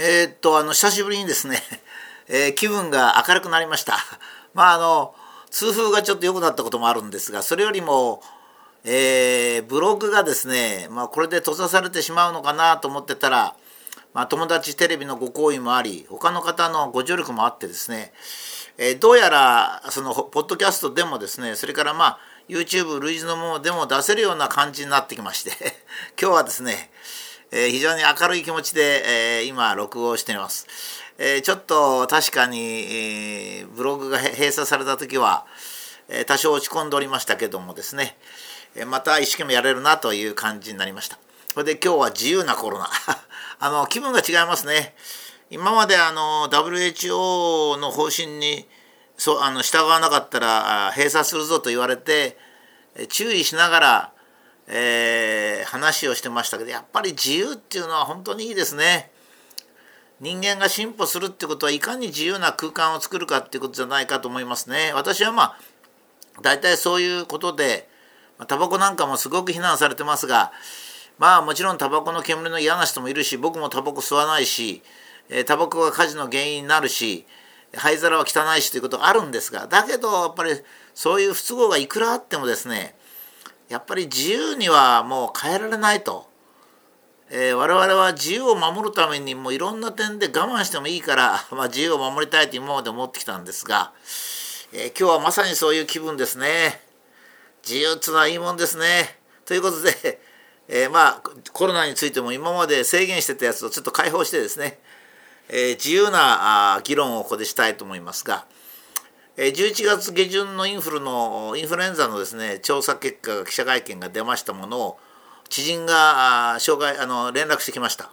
えー、っとあの久しぶりにですね、えー、気分が明るくなりました。まああの痛風がちょっと良くなったこともあるんですがそれよりも、えー、ブログがですね、まあ、これで閉ざされてしまうのかなと思ってたら、まあ、友達テレビのご好意もあり他の方のご助力もあってですね、えー、どうやらそのポッドキャストでもですねそれからまあ YouTube 類似のものでも出せるような感じになってきまして 今日はですねえー、非常に明るい気持ちで、えー、今録音しています、えー、ちょっと確かに、えブログが閉鎖された時は、え多少落ち込んでおりましたけどもですね、えまた一生懸命やれるなという感じになりました。それで今日は自由なコロナ。あの気分が違いますね。今まであの WHO の方針にそあの従わなかったら閉鎖するぞと言われて注意しながらえー、話をしてましたけどやっぱり自由っていうのは本当にいいですね。人間が進歩するってことはいかに自由な空間を作るかっていうことじゃないかと思いますね。私はまあ大体そういうことでタバコなんかもすごく非難されてますがまあもちろんタバコの煙の嫌な人もいるし僕もタバコ吸わないしタバコが火事の原因になるし灰皿は汚いしということがあるんですがだけどやっぱりそういう不都合がいくらあってもですねやっぱり自由にはもう変えられないと、えー、我々は自由を守るためにもういろんな点で我慢してもいいから、まあ、自由を守りたいと今まで思ってきたんですが、えー、今日はまさにそういう気分ですね自由っていうのはいいもんですねということで、えー、まあコロナについても今まで制限してたやつをちょっと解放してですね、え自由な議論をここでしたいと思いますが。11月下旬のインフルのインフルエンザのですね調査結果が記者会見が出ましたものを知人が障害あの連絡してきました。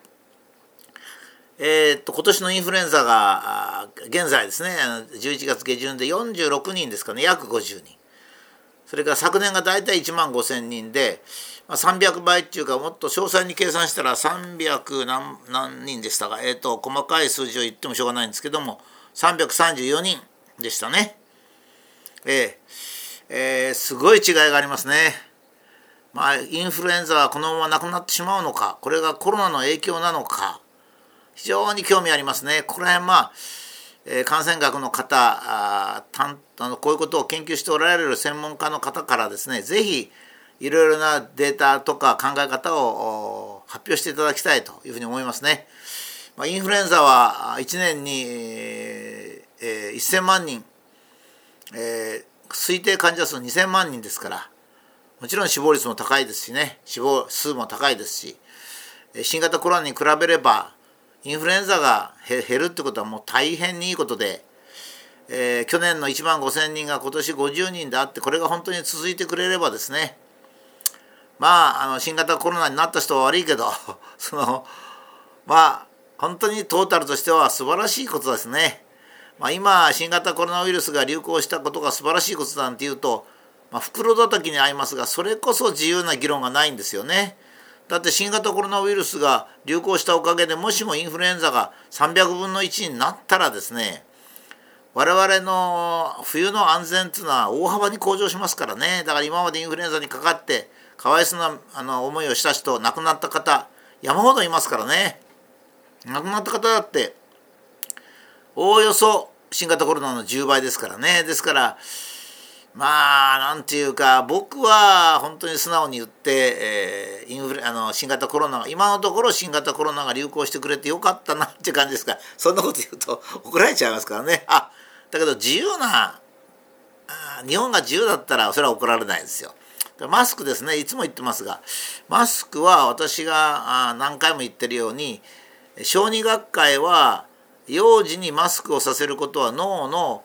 えー、っと今年のインフルエンザが現在ですね11月下旬で46人ですかね約50人それから昨年が大体1万5,000人で、まあ、300倍っていうかもっと詳細に計算したら300何何人でしたが、えー、っと細かい数字を言ってもしょうがないんですけども334人でしたね。えー、えー、すごい違いがありますね。まあ、インフルエンザはこのままなくなってしまうのか、これがコロナの影響なのか、非常に興味ありますね。これはまあ、えー、感染学の方あたあのこういうことを研究しておられる専門家の方からですね是非いろいろなデータとか考え方を発表していただきたいというふうに思いますね。まあ、インフルエンザは1年に、えー、1000万人えー、推定患者数2000万人ですからもちろん死亡率も高いですしね死亡数も高いですし新型コロナに比べればインフルエンザが減るってことはもう大変にいいことで、えー、去年の1万5,000人が今年50人であってこれが本当に続いてくれればですねまああの新型コロナになった人は悪いけど そのまあ本当にトータルとしては素晴らしいことですね。まあ、今新型コロナウイルスが流行したことが素晴らしいことなんていうと、まあ、袋叩きに合いますがそれこそ自由な議論がないんですよね。だって新型コロナウイルスが流行したおかげでもしもインフルエンザが300分の1になったらですね我々の冬の安全っていうのは大幅に向上しますからねだから今までインフルエンザにかかってかわいそうなあの思いをした人亡くなった方山ほどいますからね亡くなった方だっておおよそ新型コロナの10倍ですからね。ですからまあなんていうか僕は本当に素直に言って、えー、インフレあの新型コロナが今のところ新型コロナが流行してくれてよかったなって感じですがそんなこと言うと怒られちゃいますからね。あだけど自由な日本が自由だったらそれは怒られないですよ。マスクですね。いつも言ってますがマスクは私が何回も言ってるように小児学会は幼児にマスクをさせることは脳の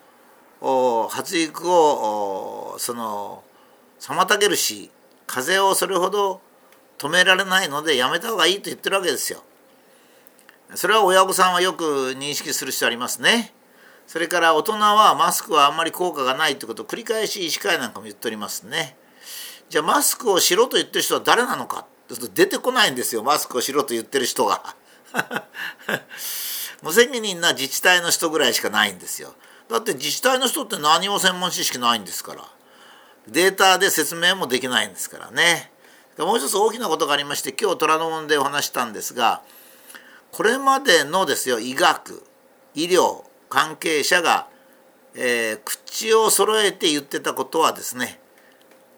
発育をその妨げるし風邪をそれほど止められないのでやめた方がいいと言ってるわけですよ。それは親御さんはよく認識する人ありますね。それから大人はマスクはあんまり効果がないということを繰り返し医師会なんかも言っておりますね。じゃあマスクをしろと言ってる人は誰なのか出てこないんですよマスクをしろと言ってる人が。無責任な自治体の人ぐらいしかないんですよ。だって自治体の人って何も専門知識ないんですから。データで説明もできないんですからね。もう一つ大きなことがありまして今日虎ノ門でお話したんですがこれまでのですよ医学医療関係者が、えー、口を揃えて言ってたことはですね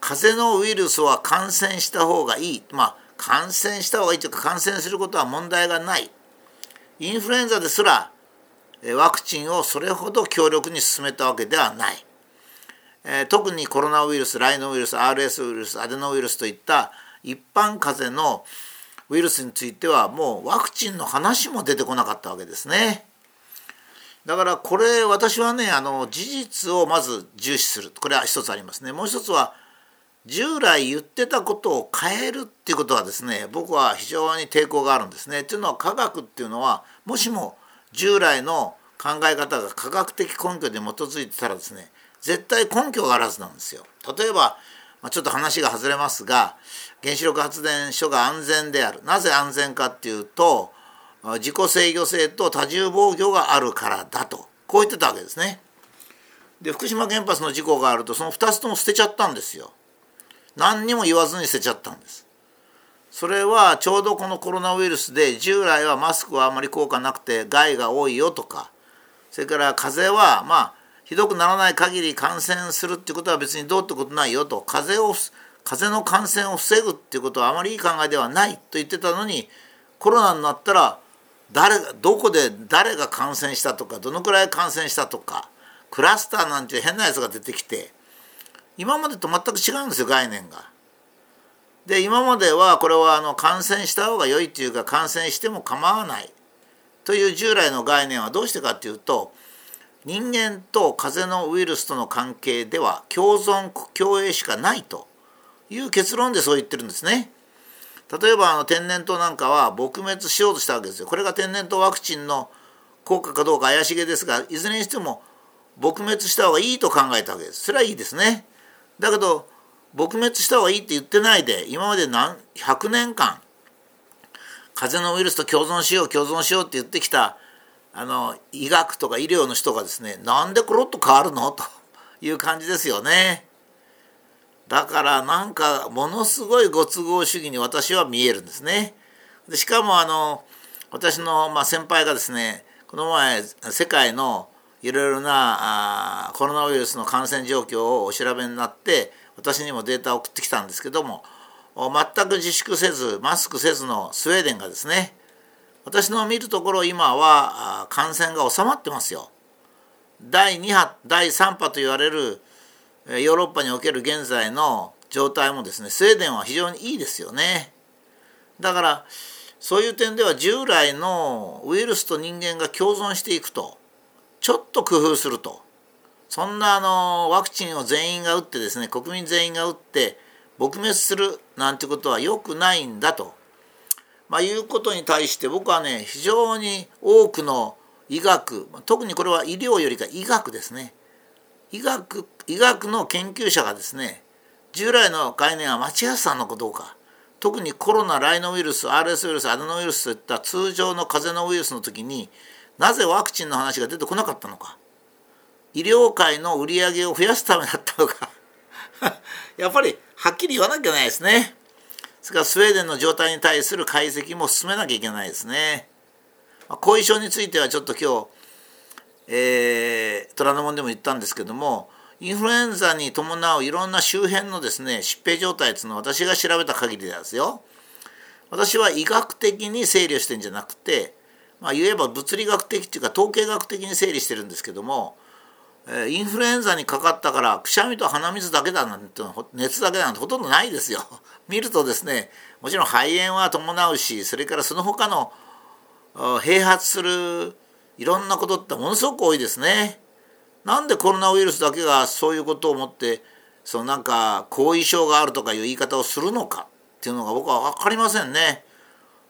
風邪のウイルスは感染した方がいい。まあ感染した方がいいというか感染することは問題がない。インフルエンザですらワクチンをそれほど強力に進めたわけではない、え、特にコロナウイルスライノウイルス RS ウイルスアデノウイルスといった一般風邪のウイルスについてはもうワクチンの話も出てこなかったわけですね。だからこれ私はねあの事実をまず重視するこれは一つありますね。もう一つは従来言ってたことを変えるっていうことはですね僕は非常に抵抗があるんですね。というのは科学っていうのはもしも従来の考え方が科学的根拠で基づいてたらですね絶対根拠があるはずなんですよ。例えばまあ、ちょっと話が外れますが原子力発電所が安全であるなぜ安全かっていうと自己制御性と多重防御があるからだとこう言ってたわけですね。で福島原発の事故があるとその2つとも捨てちゃったんですよ。何にも言わずに捨てちゃったんです。それはちょうどこのコロナウイルスで従来はマスクはあまり効果なくて害が多いよとかそれから風邪はまあひどくならない限り感染するってことは別にどうってことないよと風邪を風邪の感染を防ぐっていうことはあまりいい考えではないと言ってたのにコロナになったら誰どこで誰が感染したとかどのくらい感染したとかクラスターなんて変なやつが出てきて今までと全く違うんですよ概念が。で今まではこれはあの感染した方が良いっていうか感染しても構わないという従来の概念はどうしてかっていうと人間と風邪のウイルスとの関係では共存共栄しかないという結論でそう言ってるんですね。例えばあの天然痘なんかは撲滅しようとしたわけですよ。これが天然痘ワクチンの効果かどうか怪しげですがいずれにしても撲滅した方がいいと考えたわけです。それはいいですね。だけど撲滅した方がいいって言ってないで今まで何100年間風邪のウイルスと共存しよう共存しようって言ってきたあの医学とか医療の人がですねなんでコロッと変わるの？という感じですよね。だからなんかものすごいご都合主義に私は見えるんですね。でしかもあの私のまあ先輩がですねこの前世界のいろいろなあコロナウイルスの感染状況をお調べになって私にもデータを送ってきたんですけども全く自粛せずマスクせずのスウェーデンがですね私の見るところ今は感染が収まってますよ。第2波第3波と言われるヨーロッパにおける現在の状態もですねスウェーデンは非常にいいですよね。だからそういう点では従来のウイルスと人間が共存していくとちょっと工夫すると。そんなあのワクチンを全員が打ってですね国民全員が打って撲滅するなんてことは良くないんだと。まあ、いうことに対して僕はね非常に多くの医学特にこれは医療よりか医学ですね。医学医学の研究者がですね従来の概念は間違ってたのかどうか。特にコロナライノウイルス RS ウイルスアデノウイルスといった通常の風邪のウイルスの時になぜワクチンの話が出てこなかったのか医療界の売り上げを増やすためだったのか やっぱりはっきり言わなきゃいけないですね。それからスウェーデンの状態に対する解析も進めなきゃいけないですね。後遺症についてはちょっと今日、えー、虎ノ門でも言ったんですけどもインフルエンザに伴ういろんな周辺のですね疾病状態っていうのは私が調べた限りですよ私は医学的に整理をしてんじゃなくてまあ言えば物理学的っていうか統計学的に整理してるんですけどもえインフルエンザにかかったからくしゃみと鼻水だけだなんて熱だけなんてほとんどないですよ。見るとですねもちろん肺炎は伴うしそれからその他の併発するいろんなことってものすごく多いですね。なんでコロナウイルスだけがそういうことを思ってそのなんか後遺症があるとかいう言い方をするのかっていうのが僕は分かりませんね。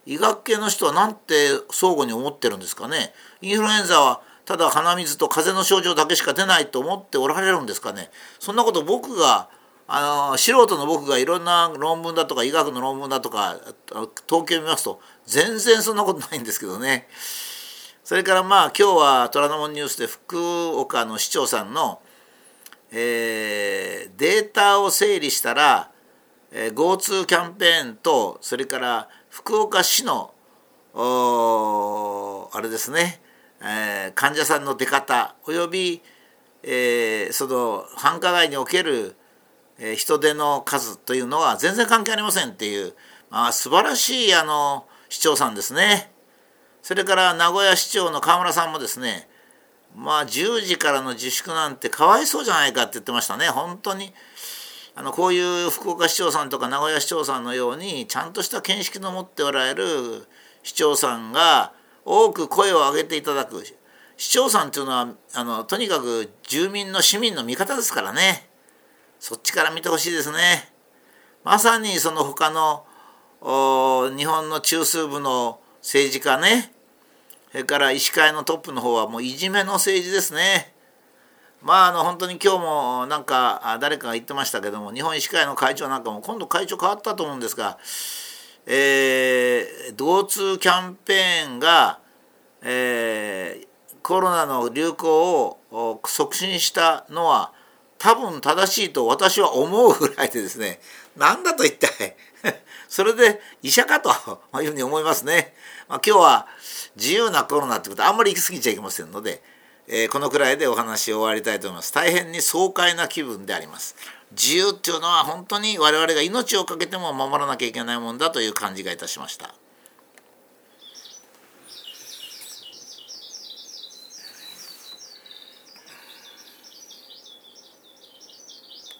医学系の人はなんて相互に思ってるんですかね？インフルエンザはただ鼻水と風邪の症状だけしか出ないと思っておられるんですかね？そんなこと僕があの素人の僕がいろんな論文だとか医学の論文だとか統計を見ますと全然そんなことないんですけどねそれからまあ今日は虎ノ門ニュースで福岡の市長さんの、えー、データを整理したら、えー、GoTo キャンペーンとそれから福岡市のあれですね、えー、患者さんの出方および、えー、その繁華街における、えー、人手の数というのは全然関係ありませんっていう、まあ、素晴らしいあの市長さんですね。それから名古屋市長の河村さんもですねまあ10時からの自粛なんてかわいそうじゃないかって言ってましたね。本当に。あのこういう福岡市長さんとか名古屋市長さんのようにちゃんとした見識の持っておられる市長さんが多く声を上げていただく市長さんっていうのはあのとにかく住民の市民の味方ですからねそっちから見てほしいですね。まさにその他の日本の中枢部の政治家ねそれから医師会のトップの方はもういじめの政治ですね。まああの本当に今日もなんか誰かが言ってましたけども日本医師会の会長なんかも今度会長変わったと思うんですがえー、同通キャンペーンが、えー、コロナの流行を促進したのは多分正しいと私は思うぐらいでですね何だと一体 それで医者かというふうに思いますね。まあ、今日は自由なコロナってことあんまり行き過ぎちゃいけませんので、えー、このくらいでお話を終わりたいと思います。大変に爽快な気分であります。自由っていうのは本当に我々が命を懸けても守らなきゃいけないもんだという感じがいたしました。